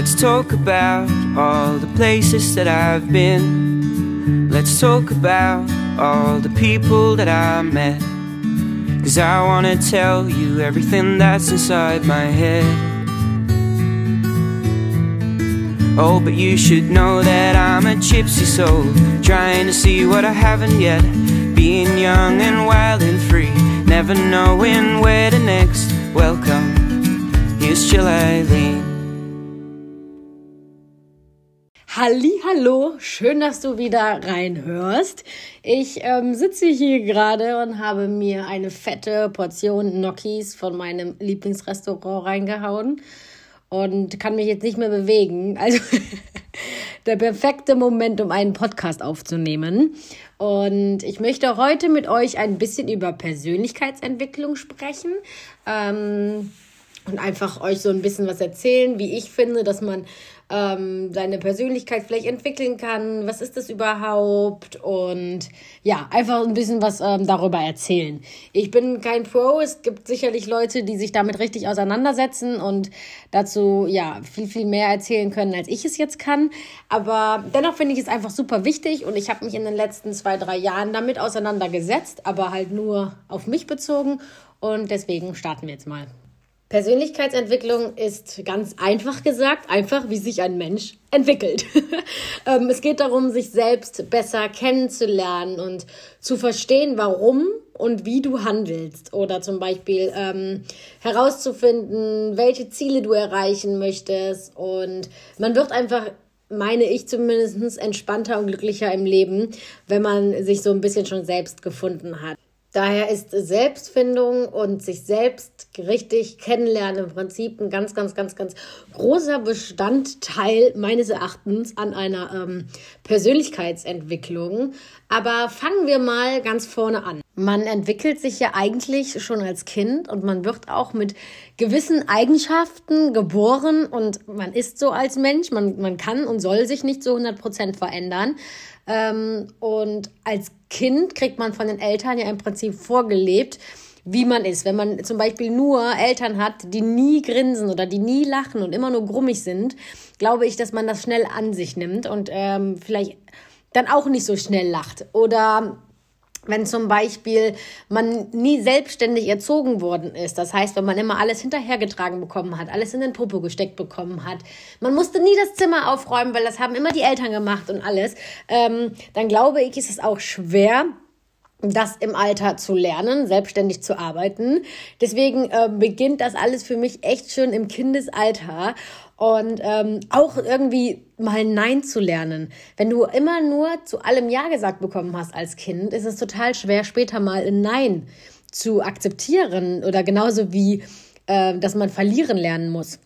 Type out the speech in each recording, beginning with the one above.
Let's talk about all the places that I've been. Let's talk about all the people that I met. Cause I wanna tell you everything that's inside my head. Oh, but you should know that I'm a gypsy soul, trying to see what I haven't yet. Being young and wild and free, never knowing where the next welcome. Here's Jill. Hallo, schön, dass du wieder reinhörst. Ich ähm, sitze hier gerade und habe mir eine fette Portion Gnocchis von meinem Lieblingsrestaurant reingehauen und kann mich jetzt nicht mehr bewegen. Also der perfekte Moment, um einen Podcast aufzunehmen. Und ich möchte heute mit euch ein bisschen über Persönlichkeitsentwicklung sprechen. Ähm, und einfach euch so ein bisschen was erzählen, wie ich finde, dass man ähm, seine Persönlichkeit vielleicht entwickeln kann. Was ist das überhaupt? Und ja, einfach ein bisschen was ähm, darüber erzählen. Ich bin kein Pro. Es gibt sicherlich Leute, die sich damit richtig auseinandersetzen und dazu ja viel, viel mehr erzählen können, als ich es jetzt kann. Aber dennoch finde ich es einfach super wichtig und ich habe mich in den letzten zwei, drei Jahren damit auseinandergesetzt, aber halt nur auf mich bezogen. Und deswegen starten wir jetzt mal. Persönlichkeitsentwicklung ist ganz einfach gesagt, einfach wie sich ein Mensch entwickelt. Ähm, es geht darum, sich selbst besser kennenzulernen und zu verstehen, warum und wie du handelst. Oder zum Beispiel ähm, herauszufinden, welche Ziele du erreichen möchtest. Und man wird einfach meine ich zumindest entspannter und glücklicher im Leben, wenn man sich so ein bisschen schon selbst gefunden hat. Daher ist Selbstfindung und sich selbst richtig kennenlernen im Prinzip ein ganz, ganz, ganz, ganz großer Bestandteil meines Erachtens an einer ähm, Persönlichkeitsentwicklung. Aber fangen wir mal ganz vorne an. Man entwickelt sich ja eigentlich schon als Kind und man wird auch mit gewissen Eigenschaften geboren und man ist so als Mensch. Man, man kann und soll sich nicht zu 100 Prozent verändern. Ähm, und als Kind kriegt man von den Eltern ja im Prinzip vorgelebt, wie man ist. Wenn man zum Beispiel nur Eltern hat, die nie grinsen oder die nie lachen und immer nur grummig sind, glaube ich, dass man das schnell an sich nimmt und ähm, vielleicht dann auch nicht so schnell lacht. Oder wenn zum Beispiel man nie selbstständig erzogen worden ist, das heißt, wenn man immer alles hinterhergetragen bekommen hat, alles in den Popo gesteckt bekommen hat, man musste nie das Zimmer aufräumen, weil das haben immer die Eltern gemacht und alles, ähm, dann glaube ich, ist es auch schwer, das im Alter zu lernen, selbstständig zu arbeiten. Deswegen äh, beginnt das alles für mich echt schön im Kindesalter und ähm, auch irgendwie mal Nein zu lernen. Wenn du immer nur zu allem Ja gesagt bekommen hast als Kind, ist es total schwer, später mal ein Nein zu akzeptieren oder genauso wie, äh, dass man verlieren lernen muss.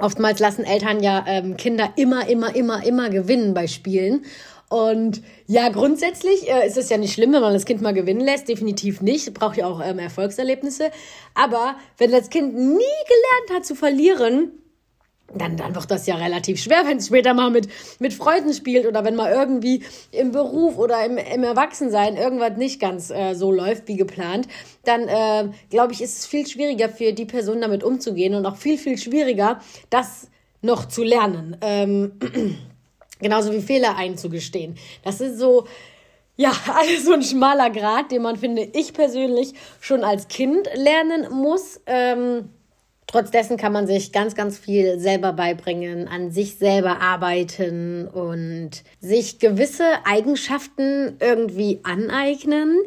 Oftmals lassen Eltern ja ähm, Kinder immer, immer, immer, immer gewinnen bei Spielen. Und ja, grundsätzlich äh, ist es ja nicht schlimm, wenn man das Kind mal gewinnen lässt. Definitiv nicht. Braucht ja auch ähm, Erfolgserlebnisse. Aber wenn das Kind nie gelernt hat zu verlieren, dann, dann wird das ja relativ schwer, wenn es später mal mit, mit Freunden spielt oder wenn mal irgendwie im Beruf oder im, im Erwachsensein irgendwas nicht ganz äh, so läuft wie geplant, dann äh, glaube ich, ist es viel schwieriger für die Person damit umzugehen und auch viel, viel schwieriger, das noch zu lernen. Ähm, genauso wie Fehler einzugestehen. Das ist so, ja, alles so ein schmaler Grad, den man, finde ich persönlich, schon als Kind lernen muss. Ähm, Trotz dessen kann man sich ganz, ganz viel selber beibringen, an sich selber arbeiten und sich gewisse Eigenschaften irgendwie aneignen.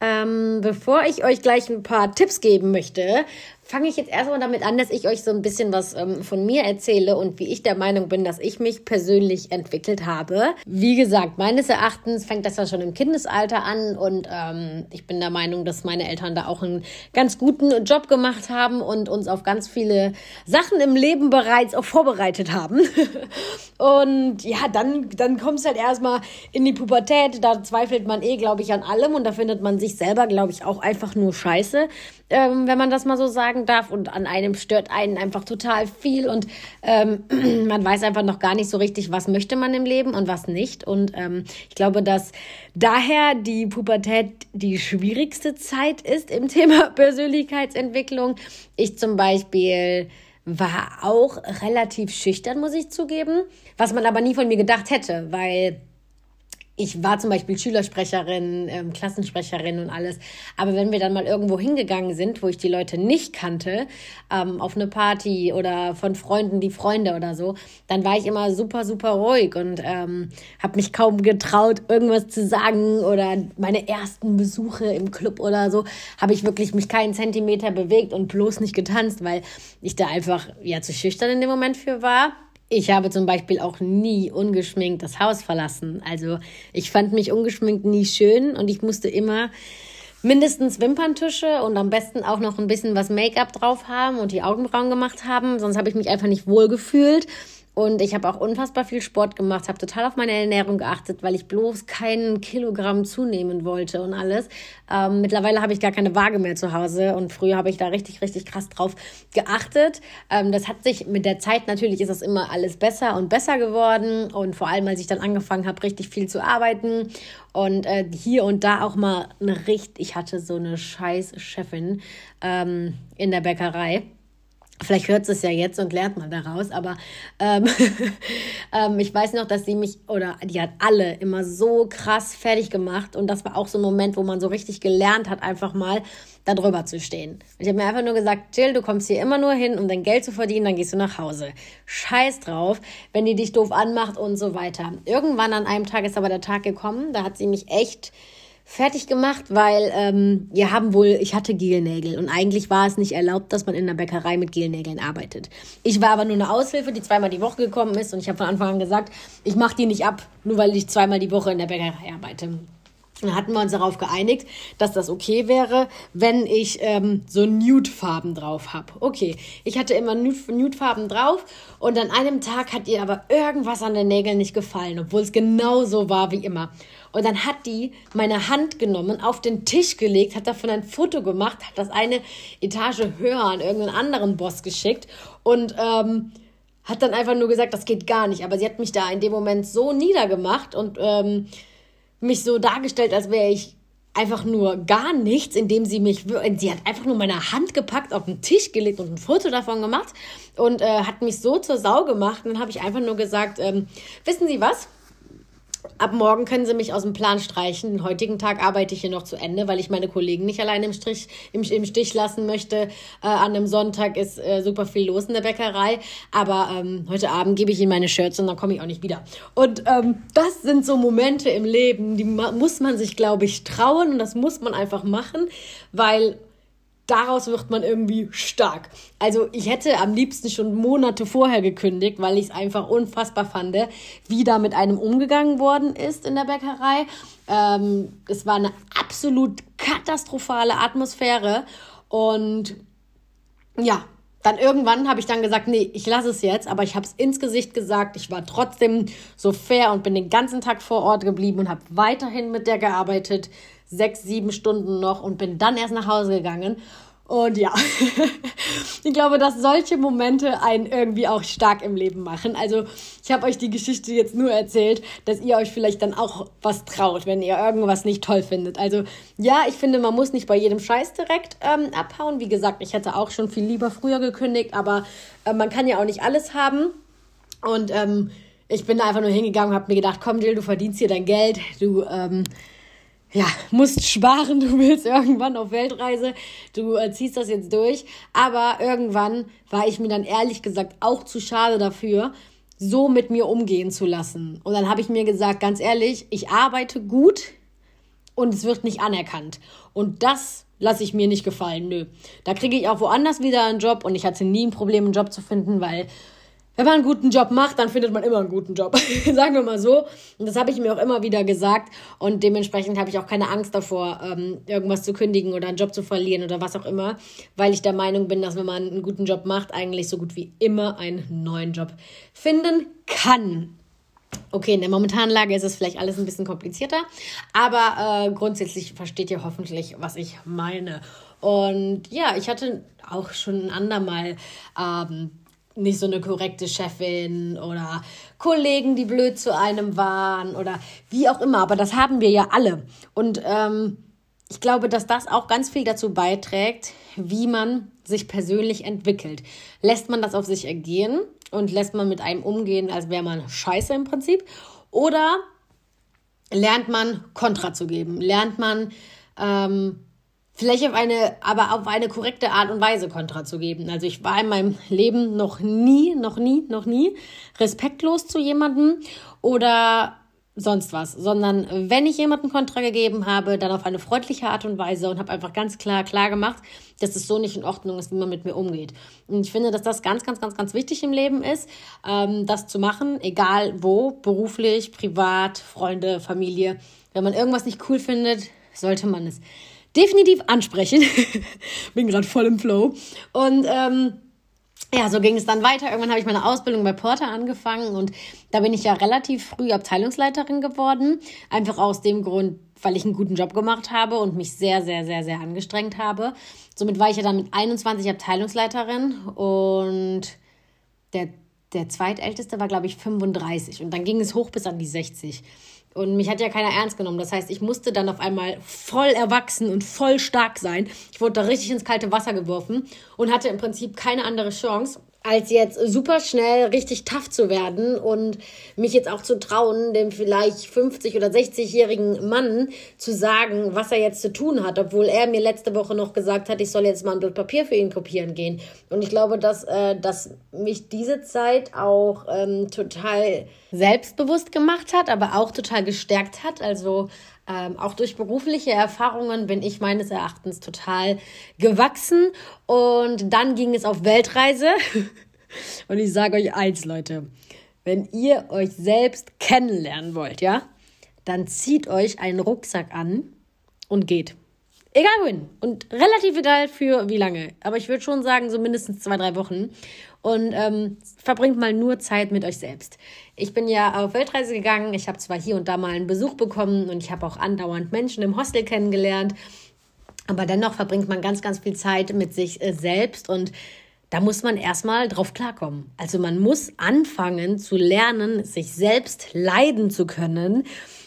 Ähm, bevor ich euch gleich ein paar Tipps geben möchte, fange ich jetzt erstmal damit an, dass ich euch so ein bisschen was ähm, von mir erzähle und wie ich der Meinung bin, dass ich mich persönlich entwickelt habe. Wie gesagt, meines Erachtens fängt das ja schon im Kindesalter an und ähm, ich bin der Meinung, dass meine Eltern da auch einen ganz guten Job gemacht haben und uns auf ganz viele Sachen im Leben bereits auch vorbereitet haben. und ja, dann, dann kommt es halt erstmal in die Pubertät. Da zweifelt man eh, glaube ich, an allem und da findet man sich selber, glaube ich, auch einfach nur scheiße, ähm, wenn man das mal so sagen sagen darf und an einem stört einen einfach total viel und ähm, man weiß einfach noch gar nicht so richtig, was möchte man im Leben und was nicht. Und ähm, ich glaube, dass daher die Pubertät die schwierigste Zeit ist im Thema Persönlichkeitsentwicklung. Ich zum Beispiel war auch relativ schüchtern, muss ich zugeben, was man aber nie von mir gedacht hätte, weil ich war zum Beispiel Schülersprecherin, ähm, Klassensprecherin und alles. Aber wenn wir dann mal irgendwo hingegangen sind, wo ich die Leute nicht kannte, ähm, auf eine Party oder von Freunden die Freunde oder so, dann war ich immer super, super ruhig und ähm, habe mich kaum getraut, irgendwas zu sagen oder meine ersten Besuche im Club oder so, habe ich wirklich mich keinen Zentimeter bewegt und bloß nicht getanzt, weil ich da einfach ja zu schüchtern in dem Moment für war. Ich habe zum Beispiel auch nie ungeschminkt das Haus verlassen. Also ich fand mich ungeschminkt nie schön und ich musste immer mindestens Wimperntusche und am besten auch noch ein bisschen was Make-up drauf haben und die Augenbrauen gemacht haben. Sonst habe ich mich einfach nicht wohl gefühlt. Und ich habe auch unfassbar viel Sport gemacht, habe total auf meine Ernährung geachtet, weil ich bloß keinen Kilogramm zunehmen wollte und alles. Ähm, mittlerweile habe ich gar keine Waage mehr zu Hause und früher habe ich da richtig, richtig krass drauf geachtet. Ähm, das hat sich mit der Zeit natürlich ist das immer alles besser und besser geworden und vor allem, als ich dann angefangen habe, richtig viel zu arbeiten und äh, hier und da auch mal eine richtig, ich hatte so eine scheiß Chefin ähm, in der Bäckerei Vielleicht hört es ja jetzt und lernt man daraus, aber ähm, ähm, ich weiß noch, dass sie mich oder die hat alle immer so krass fertig gemacht und das war auch so ein Moment, wo man so richtig gelernt hat, einfach mal da drüber zu stehen. Ich habe mir einfach nur gesagt, Jill, du kommst hier immer nur hin, um dein Geld zu verdienen, dann gehst du nach Hause. Scheiß drauf, wenn die dich doof anmacht und so weiter. Irgendwann an einem Tag ist aber der Tag gekommen, da hat sie mich echt fertig gemacht, weil ähm, wir haben wohl, ich hatte Gelnägel und eigentlich war es nicht erlaubt, dass man in der Bäckerei mit Gelnägeln arbeitet. Ich war aber nur eine Aushilfe, die zweimal die Woche gekommen ist und ich habe von Anfang an gesagt, ich mache die nicht ab, nur weil ich zweimal die Woche in der Bäckerei arbeite. Dann hatten wir uns darauf geeinigt, dass das okay wäre, wenn ich ähm, so Nude-Farben drauf habe. Okay, ich hatte immer Nude-Farben drauf und an einem Tag hat ihr aber irgendwas an den Nägeln nicht gefallen, obwohl es genau so war wie immer. Und dann hat die meine Hand genommen, auf den Tisch gelegt, hat davon ein Foto gemacht, hat das eine Etage höher an irgendeinen anderen Boss geschickt und ähm, hat dann einfach nur gesagt, das geht gar nicht. Aber sie hat mich da in dem Moment so niedergemacht und ähm, mich so dargestellt, als wäre ich einfach nur gar nichts, indem sie mich, sie hat einfach nur meine Hand gepackt, auf den Tisch gelegt und ein Foto davon gemacht und äh, hat mich so zur Sau gemacht. Und dann habe ich einfach nur gesagt, ähm, wissen Sie was? Ab morgen können Sie mich aus dem Plan streichen. Den heutigen Tag arbeite ich hier noch zu Ende, weil ich meine Kollegen nicht alleine im, Strich, im, im Stich lassen möchte. Äh, an einem Sonntag ist äh, super viel los in der Bäckerei. Aber ähm, heute Abend gebe ich Ihnen meine Shirts und dann komme ich auch nicht wieder. Und ähm, das sind so Momente im Leben, die muss man sich, glaube ich, trauen und das muss man einfach machen, weil daraus wird man irgendwie stark. Also ich hätte am liebsten schon Monate vorher gekündigt, weil ich es einfach unfassbar fand, wie da mit einem umgegangen worden ist in der Bäckerei. Ähm, es war eine absolut katastrophale Atmosphäre und ja, dann irgendwann habe ich dann gesagt, nee, ich lasse es jetzt, aber ich habe es ins Gesicht gesagt. Ich war trotzdem so fair und bin den ganzen Tag vor Ort geblieben und habe weiterhin mit der gearbeitet sechs, sieben Stunden noch und bin dann erst nach Hause gegangen. Und ja, ich glaube, dass solche Momente einen irgendwie auch stark im Leben machen. Also ich habe euch die Geschichte jetzt nur erzählt, dass ihr euch vielleicht dann auch was traut, wenn ihr irgendwas nicht toll findet. Also ja, ich finde, man muss nicht bei jedem Scheiß direkt ähm, abhauen. Wie gesagt, ich hätte auch schon viel lieber früher gekündigt, aber äh, man kann ja auch nicht alles haben. Und ähm, ich bin da einfach nur hingegangen und habe mir gedacht, komm Jill, du verdienst hier dein Geld, du ähm, ja, musst sparen, du willst irgendwann auf Weltreise, du äh, ziehst das jetzt durch. Aber irgendwann war ich mir dann ehrlich gesagt auch zu schade dafür, so mit mir umgehen zu lassen. Und dann habe ich mir gesagt, ganz ehrlich, ich arbeite gut und es wird nicht anerkannt. Und das lasse ich mir nicht gefallen. Nö. Da kriege ich auch woanders wieder einen Job und ich hatte nie ein Problem, einen Job zu finden, weil wenn man einen guten Job macht, dann findet man immer einen guten Job. Sagen wir mal so. Und das habe ich mir auch immer wieder gesagt. Und dementsprechend habe ich auch keine Angst davor, ähm, irgendwas zu kündigen oder einen Job zu verlieren oder was auch immer. Weil ich der Meinung bin, dass wenn man einen guten Job macht, eigentlich so gut wie immer einen neuen Job finden kann. Okay, in der momentanen Lage ist es vielleicht alles ein bisschen komplizierter, aber äh, grundsätzlich versteht ihr hoffentlich, was ich meine. Und ja, ich hatte auch schon ein andermal ähm, nicht so eine korrekte Chefin oder Kollegen, die blöd zu einem waren oder wie auch immer. Aber das haben wir ja alle. Und ähm, ich glaube, dass das auch ganz viel dazu beiträgt, wie man sich persönlich entwickelt. Lässt man das auf sich ergehen und lässt man mit einem umgehen, als wäre man scheiße im Prinzip? Oder lernt man Kontra zu geben? Lernt man ähm, vielleicht auf eine, aber auf eine korrekte Art und Weise Kontra zu geben? Also ich war in meinem Leben noch nie, noch nie, noch nie respektlos zu jemandem oder sonst was, sondern wenn ich jemanden Kontra gegeben habe, dann auf eine freundliche Art und Weise und habe einfach ganz klar klar gemacht, dass es so nicht in Ordnung ist, wie man mit mir umgeht. Und ich finde, dass das ganz, ganz, ganz, ganz wichtig im Leben ist, ähm, das zu machen, egal wo, beruflich, privat, Freunde, Familie. Wenn man irgendwas nicht cool findet, sollte man es definitiv ansprechen. Bin gerade voll im Flow. Und ähm, ja, so ging es dann weiter. Irgendwann habe ich meine Ausbildung bei Porter angefangen und da bin ich ja relativ früh Abteilungsleiterin geworden. Einfach aus dem Grund, weil ich einen guten Job gemacht habe und mich sehr, sehr, sehr, sehr angestrengt habe. Somit war ich ja dann mit 21 Abteilungsleiterin und der, der zweitälteste war, glaube ich, 35 und dann ging es hoch bis an die 60. Und mich hat ja keiner ernst genommen. Das heißt, ich musste dann auf einmal voll erwachsen und voll stark sein. Ich wurde da richtig ins kalte Wasser geworfen und hatte im Prinzip keine andere Chance, als jetzt super schnell richtig tough zu werden und mich jetzt auch zu trauen, dem vielleicht 50 oder 60-jährigen Mann zu sagen, was er jetzt zu tun hat, obwohl er mir letzte Woche noch gesagt hat, ich soll jetzt mal ein Blatt Papier für ihn kopieren gehen. Und ich glaube, dass, äh, dass mich diese Zeit auch ähm, total selbstbewusst gemacht hat, aber auch total gestärkt hat. Also ähm, auch durch berufliche Erfahrungen bin ich meines Erachtens total gewachsen. Und dann ging es auf Weltreise. Und ich sage euch eins, Leute. Wenn ihr euch selbst kennenlernen wollt, ja, dann zieht euch einen Rucksack an und geht. Egal wohin. Und relativ egal für wie lange. Aber ich würde schon sagen, so mindestens zwei, drei Wochen und ähm, verbringt mal nur Zeit mit euch selbst. Ich bin ja auf Weltreise gegangen. Ich habe zwar hier und da mal einen Besuch bekommen und ich habe auch andauernd Menschen im Hostel kennengelernt, aber dennoch verbringt man ganz, ganz viel Zeit mit sich äh, selbst und da muss man erstmal drauf klarkommen. Also man muss anfangen zu lernen, sich selbst leiden zu können,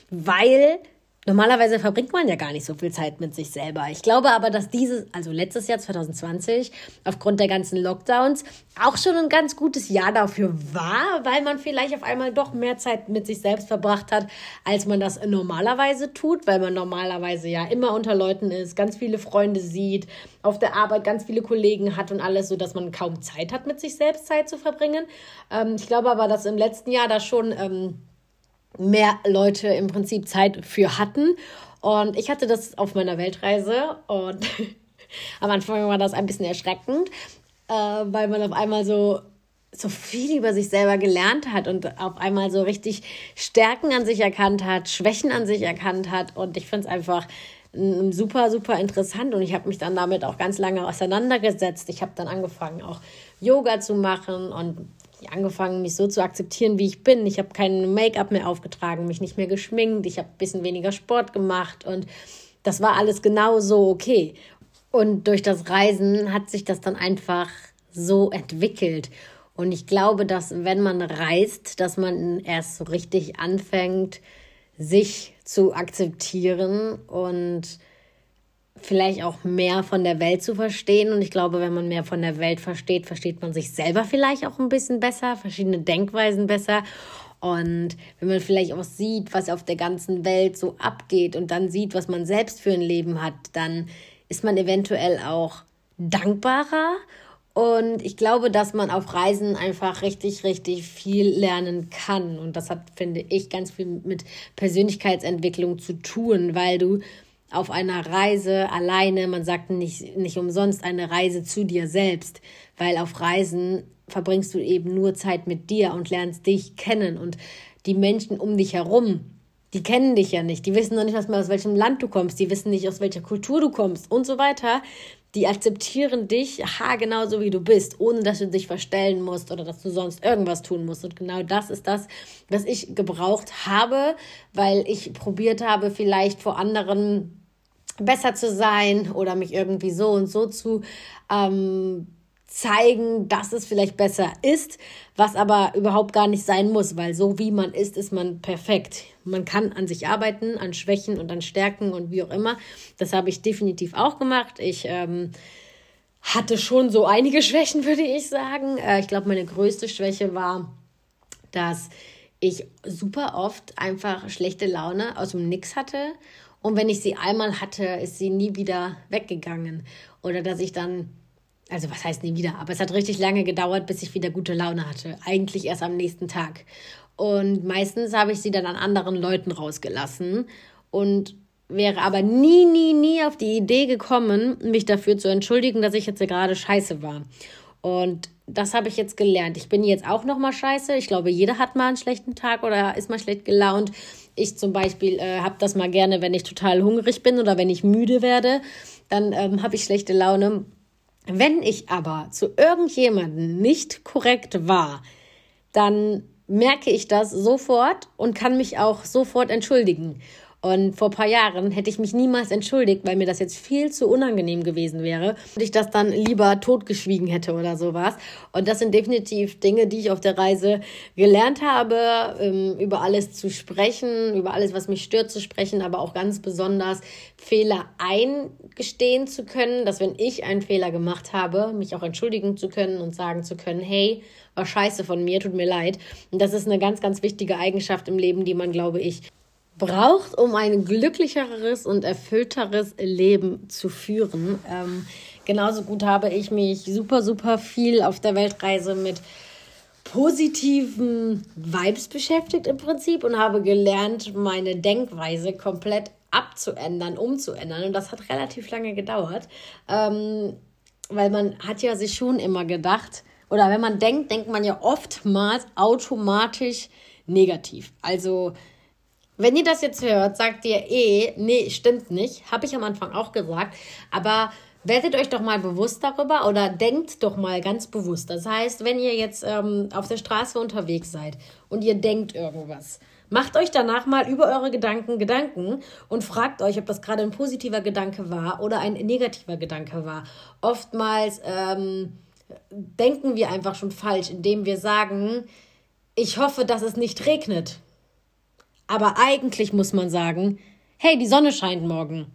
weil Normalerweise verbringt man ja gar nicht so viel Zeit mit sich selber. Ich glaube aber, dass dieses, also letztes Jahr 2020, aufgrund der ganzen Lockdowns auch schon ein ganz gutes Jahr dafür war, weil man vielleicht auf einmal doch mehr Zeit mit sich selbst verbracht hat, als man das normalerweise tut, weil man normalerweise ja immer unter Leuten ist, ganz viele Freunde sieht, auf der Arbeit ganz viele Kollegen hat und alles, so dass man kaum Zeit hat, mit sich selbst Zeit zu verbringen. Ähm, ich glaube aber, dass im letzten Jahr da schon ähm, mehr Leute im Prinzip Zeit für hatten. Und ich hatte das auf meiner Weltreise und am Anfang war das ein bisschen erschreckend, äh, weil man auf einmal so so viel über sich selber gelernt hat und auf einmal so richtig Stärken an sich erkannt hat, Schwächen an sich erkannt hat. Und ich finde es einfach super, super interessant. Und ich habe mich dann damit auch ganz lange auseinandergesetzt. Ich habe dann angefangen, auch Yoga zu machen und angefangen, mich so zu akzeptieren, wie ich bin. Ich habe kein Make-up mehr aufgetragen, mich nicht mehr geschminkt, ich habe ein bisschen weniger Sport gemacht und das war alles genau so okay. Und durch das Reisen hat sich das dann einfach so entwickelt. Und ich glaube, dass wenn man reist, dass man erst so richtig anfängt, sich zu akzeptieren und vielleicht auch mehr von der Welt zu verstehen. Und ich glaube, wenn man mehr von der Welt versteht, versteht man sich selber vielleicht auch ein bisschen besser, verschiedene Denkweisen besser. Und wenn man vielleicht auch sieht, was auf der ganzen Welt so abgeht und dann sieht, was man selbst für ein Leben hat, dann ist man eventuell auch dankbarer. Und ich glaube, dass man auf Reisen einfach richtig, richtig viel lernen kann. Und das hat, finde ich, ganz viel mit Persönlichkeitsentwicklung zu tun, weil du auf einer Reise alleine, man sagt nicht, nicht umsonst eine Reise zu dir selbst, weil auf Reisen verbringst du eben nur Zeit mit dir und lernst dich kennen und die Menschen um dich herum, die kennen dich ja nicht, die wissen noch nicht mal aus welchem Land du kommst, die wissen nicht aus welcher Kultur du kommst und so weiter. Die akzeptieren dich haargenau so wie du bist, ohne dass du dich verstellen musst oder dass du sonst irgendwas tun musst. Und genau das ist das, was ich gebraucht habe, weil ich probiert habe, vielleicht vor anderen besser zu sein oder mich irgendwie so und so zu ähm, zeigen, dass es vielleicht besser ist, was aber überhaupt gar nicht sein muss, weil so wie man ist, ist man perfekt. man kann an sich arbeiten, an Schwächen und an Stärken und wie auch immer. Das habe ich definitiv auch gemacht. Ich ähm, hatte schon so einige Schwächen, würde ich sagen. Äh, ich glaube, meine größte Schwäche war, dass ich super oft einfach schlechte Laune aus dem Nix hatte. Und wenn ich sie einmal hatte, ist sie nie wieder weggegangen. Oder dass ich dann, also was heißt nie wieder, aber es hat richtig lange gedauert, bis ich wieder gute Laune hatte. Eigentlich erst am nächsten Tag. Und meistens habe ich sie dann an anderen Leuten rausgelassen. Und wäre aber nie, nie, nie auf die Idee gekommen, mich dafür zu entschuldigen, dass ich jetzt gerade scheiße war. Und das habe ich jetzt gelernt. Ich bin jetzt auch noch mal scheiße. Ich glaube, jeder hat mal einen schlechten Tag oder ist mal schlecht gelaunt. Ich zum Beispiel äh, habe das mal gerne, wenn ich total hungrig bin oder wenn ich müde werde, dann ähm, habe ich schlechte Laune. Wenn ich aber zu irgendjemandem nicht korrekt war, dann merke ich das sofort und kann mich auch sofort entschuldigen. Und vor ein paar Jahren hätte ich mich niemals entschuldigt, weil mir das jetzt viel zu unangenehm gewesen wäre und ich das dann lieber totgeschwiegen hätte oder sowas. Und das sind definitiv Dinge, die ich auf der Reise gelernt habe, ähm, über alles zu sprechen, über alles, was mich stört, zu sprechen, aber auch ganz besonders Fehler eingestehen zu können, dass wenn ich einen Fehler gemacht habe, mich auch entschuldigen zu können und sagen zu können, hey, war scheiße von mir, tut mir leid. Und das ist eine ganz, ganz wichtige Eigenschaft im Leben, die man, glaube ich, braucht, um ein glücklicheres und erfüllteres Leben zu führen. Ähm, genauso gut habe ich mich super, super viel auf der Weltreise mit positiven Vibes beschäftigt im Prinzip und habe gelernt, meine Denkweise komplett abzuändern, umzuändern. Und das hat relativ lange gedauert, ähm, weil man hat ja sich schon immer gedacht, oder wenn man denkt, denkt man ja oftmals automatisch negativ. Also wenn ihr das jetzt hört, sagt ihr eh, nee, stimmt nicht. Habe ich am Anfang auch gesagt. Aber werdet euch doch mal bewusst darüber oder denkt doch mal ganz bewusst. Das heißt, wenn ihr jetzt ähm, auf der Straße unterwegs seid und ihr denkt irgendwas, macht euch danach mal über eure Gedanken Gedanken und fragt euch, ob das gerade ein positiver Gedanke war oder ein negativer Gedanke war. Oftmals ähm, denken wir einfach schon falsch, indem wir sagen, ich hoffe, dass es nicht regnet. Aber eigentlich muss man sagen, hey, die Sonne scheint morgen.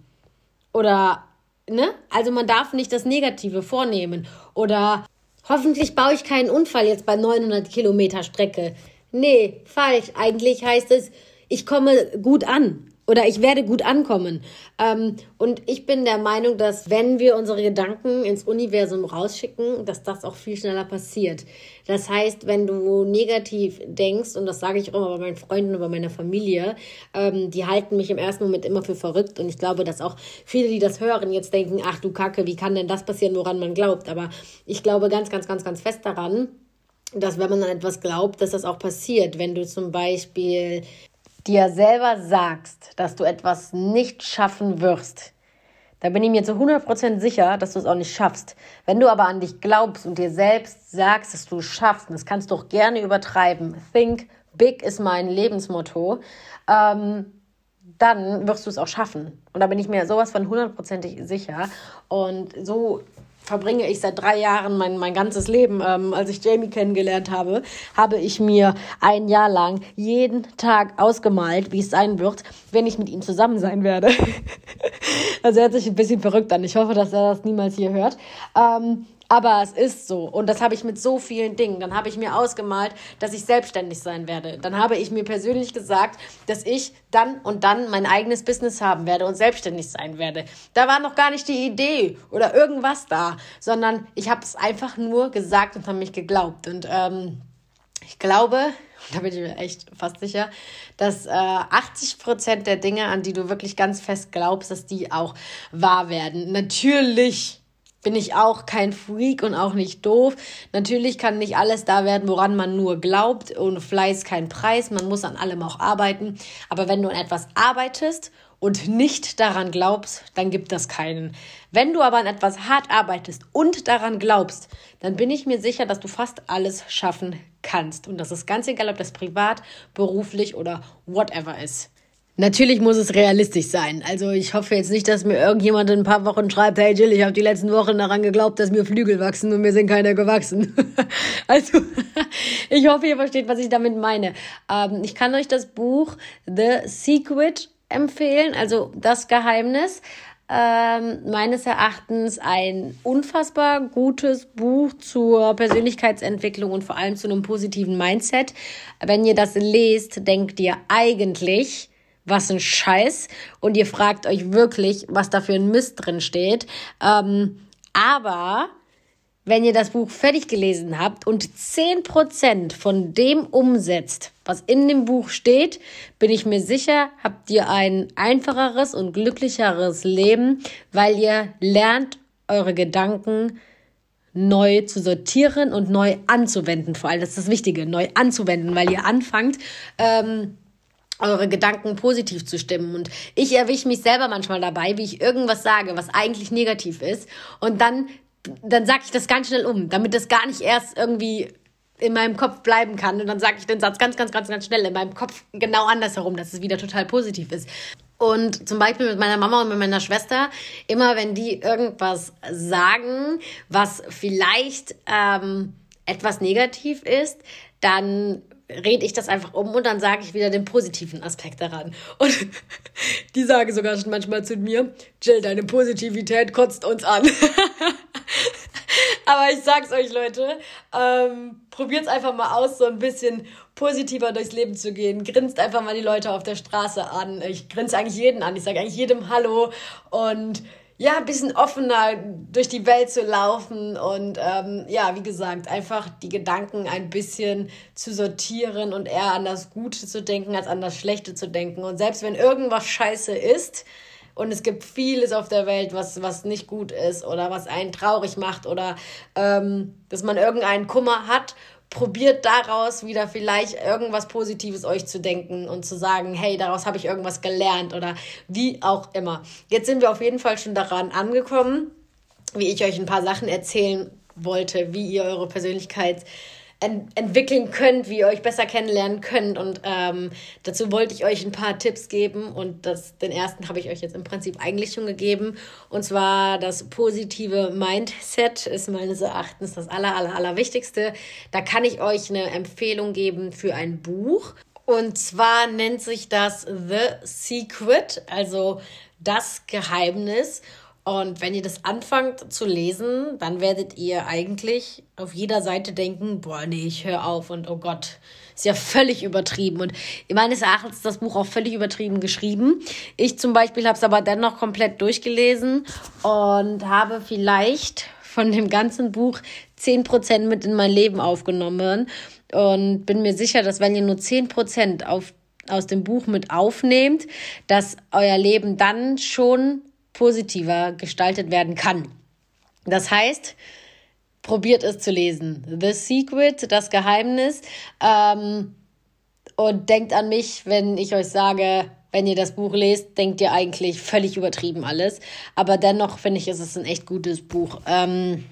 Oder, ne? Also man darf nicht das Negative vornehmen. Oder hoffentlich baue ich keinen Unfall jetzt bei 900 Kilometer Strecke. Nee, falsch. Eigentlich heißt es, ich komme gut an oder ich werde gut ankommen. Ähm, und ich bin der Meinung, dass wenn wir unsere Gedanken ins Universum rausschicken, dass das auch viel schneller passiert. Das heißt, wenn du negativ denkst, und das sage ich auch immer bei meinen Freunden und bei meiner Familie, ähm, die halten mich im ersten Moment immer für verrückt. Und ich glaube, dass auch viele, die das hören, jetzt denken, ach du Kacke, wie kann denn das passieren, woran man glaubt? Aber ich glaube ganz, ganz, ganz, ganz fest daran, dass wenn man an etwas glaubt, dass das auch passiert. Wenn du zum Beispiel dir selber sagst, dass du etwas nicht schaffen wirst, dann bin ich mir zu 100% sicher, dass du es auch nicht schaffst. Wenn du aber an dich glaubst und dir selbst sagst, dass du es schaffst, und das kannst du auch gerne übertreiben, think big ist mein Lebensmotto, ähm, dann wirst du es auch schaffen. Und da bin ich mir sowas von hundertprozentig sicher. Und so verbringe ich seit drei Jahren mein, mein ganzes Leben. Ähm, als ich Jamie kennengelernt habe, habe ich mir ein Jahr lang jeden Tag ausgemalt, wie es sein wird, wenn ich mit ihm zusammen sein werde. also hört sich ein bisschen verrückt an. Ich hoffe, dass er das niemals hier hört. Ähm, aber es ist so. Und das habe ich mit so vielen Dingen. Dann habe ich mir ausgemalt, dass ich selbstständig sein werde. Dann habe ich mir persönlich gesagt, dass ich dann und dann mein eigenes Business haben werde und selbstständig sein werde. Da war noch gar nicht die Idee oder irgendwas da, sondern ich habe es einfach nur gesagt und habe mich geglaubt. Und ähm, ich glaube, da bin ich mir echt fast sicher, dass äh, 80 Prozent der Dinge, an die du wirklich ganz fest glaubst, dass die auch wahr werden. Natürlich bin ich auch kein Freak und auch nicht doof. Natürlich kann nicht alles da werden, woran man nur glaubt. Ohne Fleiß kein Preis. Man muss an allem auch arbeiten. Aber wenn du an etwas arbeitest und nicht daran glaubst, dann gibt das keinen. Wenn du aber an etwas hart arbeitest und daran glaubst, dann bin ich mir sicher, dass du fast alles schaffen kannst. Und das ist ganz egal, ob das privat, beruflich oder whatever ist. Natürlich muss es realistisch sein. Also ich hoffe jetzt nicht, dass mir irgendjemand in ein paar Wochen schreibt, hey Jill, ich habe die letzten Wochen daran geglaubt, dass mir Flügel wachsen und mir sind keine gewachsen. also ich hoffe, ihr versteht, was ich damit meine. Ähm, ich kann euch das Buch The Secret empfehlen, also das Geheimnis. Ähm, meines Erachtens ein unfassbar gutes Buch zur Persönlichkeitsentwicklung und vor allem zu einem positiven Mindset. Wenn ihr das lest, denkt ihr eigentlich, was ein Scheiß und ihr fragt euch wirklich, was da für ein Mist drin steht. Ähm, aber wenn ihr das Buch fertig gelesen habt und zehn Prozent von dem umsetzt, was in dem Buch steht, bin ich mir sicher, habt ihr ein einfacheres und glücklicheres Leben, weil ihr lernt, eure Gedanken neu zu sortieren und neu anzuwenden. Vor allem, das ist das Wichtige, neu anzuwenden, weil ihr anfangt, ähm, eure Gedanken positiv zu stimmen. Und ich erwische mich selber manchmal dabei, wie ich irgendwas sage, was eigentlich negativ ist. Und dann, dann sage ich das ganz schnell um, damit das gar nicht erst irgendwie in meinem Kopf bleiben kann. Und dann sage ich den Satz ganz, ganz, ganz, ganz schnell in meinem Kopf genau andersherum, dass es wieder total positiv ist. Und zum Beispiel mit meiner Mama und mit meiner Schwester, immer wenn die irgendwas sagen, was vielleicht ähm, etwas negativ ist, dann rede ich das einfach um und dann sage ich wieder den positiven Aspekt daran. Und die sagen sogar schon manchmal zu mir, Jill, deine Positivität kotzt uns an. Aber ich sag's euch, Leute, ähm, probiert's einfach mal aus, so ein bisschen positiver durchs Leben zu gehen. Grinst einfach mal die Leute auf der Straße an. Ich grinse eigentlich jeden an. Ich sage eigentlich jedem Hallo und ja, ein bisschen offener durch die Welt zu laufen und ähm, ja, wie gesagt, einfach die Gedanken ein bisschen zu sortieren und eher an das Gute zu denken als an das Schlechte zu denken. Und selbst wenn irgendwas scheiße ist und es gibt vieles auf der Welt, was, was nicht gut ist oder was einen traurig macht oder ähm, dass man irgendeinen Kummer hat probiert daraus wieder vielleicht irgendwas Positives euch zu denken und zu sagen, hey, daraus habe ich irgendwas gelernt oder wie auch immer. Jetzt sind wir auf jeden Fall schon daran angekommen, wie ich euch ein paar Sachen erzählen wollte, wie ihr eure Persönlichkeit ent entwickeln könnt, wie ihr euch besser kennenlernen könnt. Und ähm, dazu wollte ich euch ein paar Tipps geben. Und das, den ersten habe ich euch jetzt im Prinzip eigentlich schon gegeben. Und zwar das positive Mindset ist meines Erachtens das aller, aller, aller Wichtigste. Da kann ich euch eine Empfehlung geben für ein Buch. Und zwar nennt sich das The Secret, also das Geheimnis. Und wenn ihr das anfangt zu lesen, dann werdet ihr eigentlich auf jeder Seite denken, boah, nee, ich höre auf und oh Gott, ist ja völlig übertrieben. Und meines Erachtens ist das Buch auch völlig übertrieben geschrieben. Ich zum Beispiel habe es aber dennoch komplett durchgelesen und habe vielleicht von dem ganzen Buch 10% mit in mein Leben aufgenommen und bin mir sicher, dass wenn ihr nur 10% auf, aus dem Buch mit aufnehmt, dass euer Leben dann schon positiver gestaltet werden kann. Das heißt, probiert es zu lesen. The Secret, das Geheimnis. Ähm, und denkt an mich, wenn ich euch sage, wenn ihr das Buch lest, denkt ihr eigentlich völlig übertrieben alles. Aber dennoch finde ich, ist es ein echt gutes Buch. Ähm,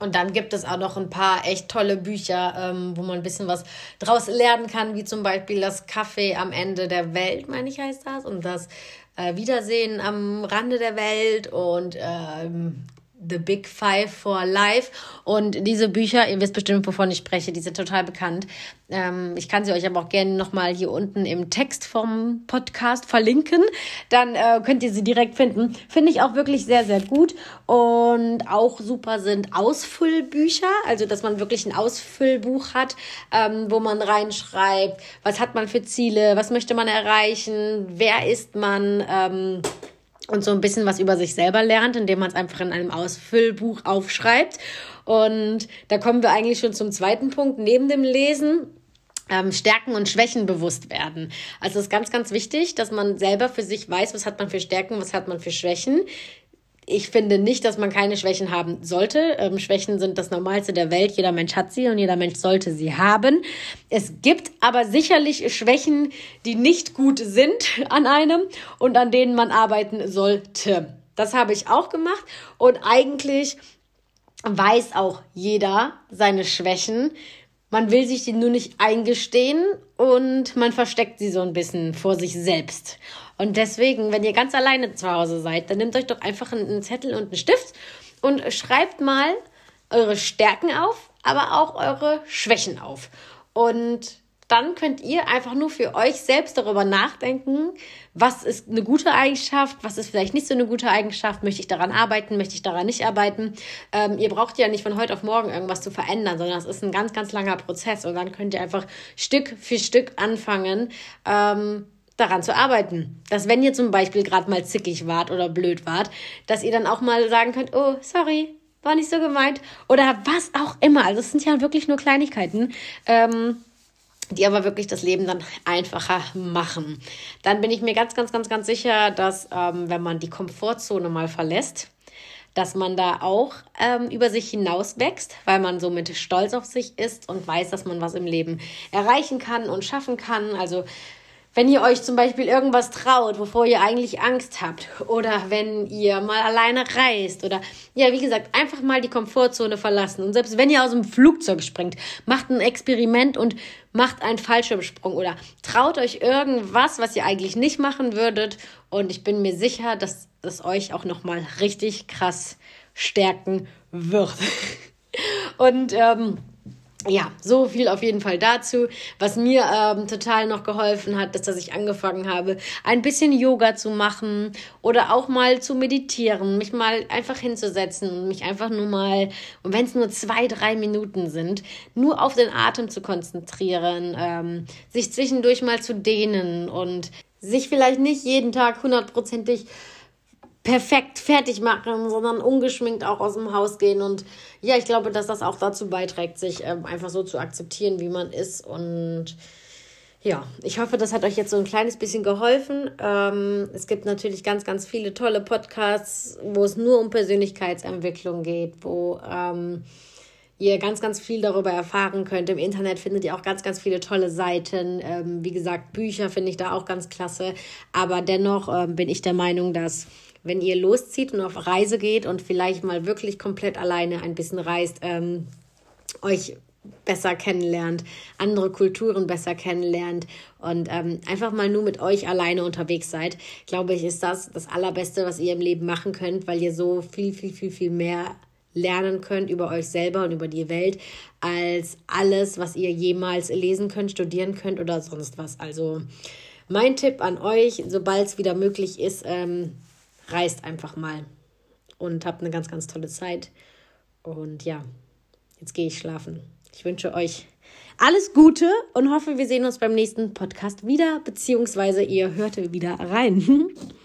und dann gibt es auch noch ein paar echt tolle Bücher, ähm, wo man ein bisschen was draus lernen kann, wie zum Beispiel das Kaffee am Ende der Welt, meine ich, heißt das. Und das äh, Wiedersehen am Rande der Welt und ähm, The Big Five for Life. Und diese Bücher, ihr wisst bestimmt, wovon ich spreche, die sind total bekannt. Ähm, ich kann sie euch aber auch gerne nochmal hier unten im Text vom Podcast verlinken. Dann äh, könnt ihr sie direkt finden. Finde ich auch wirklich sehr, sehr gut. Und auch super sind Ausfüllbücher. Also, dass man wirklich ein Ausfüllbuch hat, ähm, wo man reinschreibt, was hat man für Ziele, was möchte man erreichen, wer ist man. Ähm, und so ein bisschen was über sich selber lernt, indem man es einfach in einem Ausfüllbuch aufschreibt. Und da kommen wir eigentlich schon zum zweiten Punkt. Neben dem Lesen ähm, Stärken und Schwächen bewusst werden. Also es ist ganz, ganz wichtig, dass man selber für sich weiß, was hat man für Stärken, was hat man für Schwächen ich finde nicht, dass man keine Schwächen haben sollte. Ähm, Schwächen sind das Normalste der Welt. Jeder Mensch hat sie und jeder Mensch sollte sie haben. Es gibt aber sicherlich Schwächen, die nicht gut sind an einem und an denen man arbeiten sollte. Das habe ich auch gemacht und eigentlich weiß auch jeder seine Schwächen. Man will sich die nur nicht eingestehen und man versteckt sie so ein bisschen vor sich selbst. Und deswegen, wenn ihr ganz alleine zu Hause seid, dann nehmt euch doch einfach einen Zettel und einen Stift und schreibt mal eure Stärken auf, aber auch eure Schwächen auf. Und dann könnt ihr einfach nur für euch selbst darüber nachdenken, was ist eine gute Eigenschaft, was ist vielleicht nicht so eine gute Eigenschaft, möchte ich daran arbeiten, möchte ich daran nicht arbeiten. Ähm, ihr braucht ja nicht von heute auf morgen irgendwas zu verändern, sondern es ist ein ganz, ganz langer Prozess und dann könnt ihr einfach Stück für Stück anfangen, ähm, daran zu arbeiten. Dass wenn ihr zum Beispiel gerade mal zickig wart oder blöd wart, dass ihr dann auch mal sagen könnt, oh, sorry, war nicht so gemeint. Oder was auch immer. Also es sind ja wirklich nur Kleinigkeiten. Ähm, die aber wirklich das Leben dann einfacher machen. Dann bin ich mir ganz, ganz, ganz, ganz sicher, dass ähm, wenn man die Komfortzone mal verlässt, dass man da auch ähm, über sich hinaus wächst, weil man somit stolz auf sich ist und weiß, dass man was im Leben erreichen kann und schaffen kann. Also wenn ihr euch zum Beispiel irgendwas traut, wovor ihr eigentlich Angst habt, oder wenn ihr mal alleine reist, oder ja, wie gesagt, einfach mal die Komfortzone verlassen. Und selbst wenn ihr aus dem Flugzeug springt, macht ein Experiment und macht einen Fallschirmsprung oder traut euch irgendwas, was ihr eigentlich nicht machen würdet. Und ich bin mir sicher, dass es euch auch nochmal richtig krass stärken wird. und ähm, ja, so viel auf jeden Fall dazu. Was mir ähm, total noch geholfen hat, ist, dass ich angefangen habe, ein bisschen Yoga zu machen oder auch mal zu meditieren, mich mal einfach hinzusetzen und mich einfach nur mal, und wenn es nur zwei, drei Minuten sind, nur auf den Atem zu konzentrieren, ähm, sich zwischendurch mal zu dehnen und sich vielleicht nicht jeden Tag hundertprozentig perfekt fertig machen, sondern ungeschminkt auch aus dem Haus gehen. Und ja, ich glaube, dass das auch dazu beiträgt, sich ähm, einfach so zu akzeptieren, wie man ist. Und ja, ich hoffe, das hat euch jetzt so ein kleines bisschen geholfen. Ähm, es gibt natürlich ganz, ganz viele tolle Podcasts, wo es nur um Persönlichkeitsentwicklung geht, wo ähm, ihr ganz, ganz viel darüber erfahren könnt. Im Internet findet ihr auch ganz, ganz viele tolle Seiten. Ähm, wie gesagt, Bücher finde ich da auch ganz klasse. Aber dennoch ähm, bin ich der Meinung, dass wenn ihr loszieht und auf Reise geht und vielleicht mal wirklich komplett alleine ein bisschen reist, ähm, euch besser kennenlernt, andere Kulturen besser kennenlernt und ähm, einfach mal nur mit euch alleine unterwegs seid, glaube ich, ist das das Allerbeste, was ihr im Leben machen könnt, weil ihr so viel, viel, viel, viel mehr lernen könnt über euch selber und über die Welt als alles, was ihr jemals lesen könnt, studieren könnt oder sonst was. Also mein Tipp an euch, sobald es wieder möglich ist, ähm, reist einfach mal und habt eine ganz, ganz tolle Zeit. Und ja, jetzt gehe ich schlafen. Ich wünsche euch alles Gute und hoffe, wir sehen uns beim nächsten Podcast wieder, beziehungsweise ihr hört wieder rein.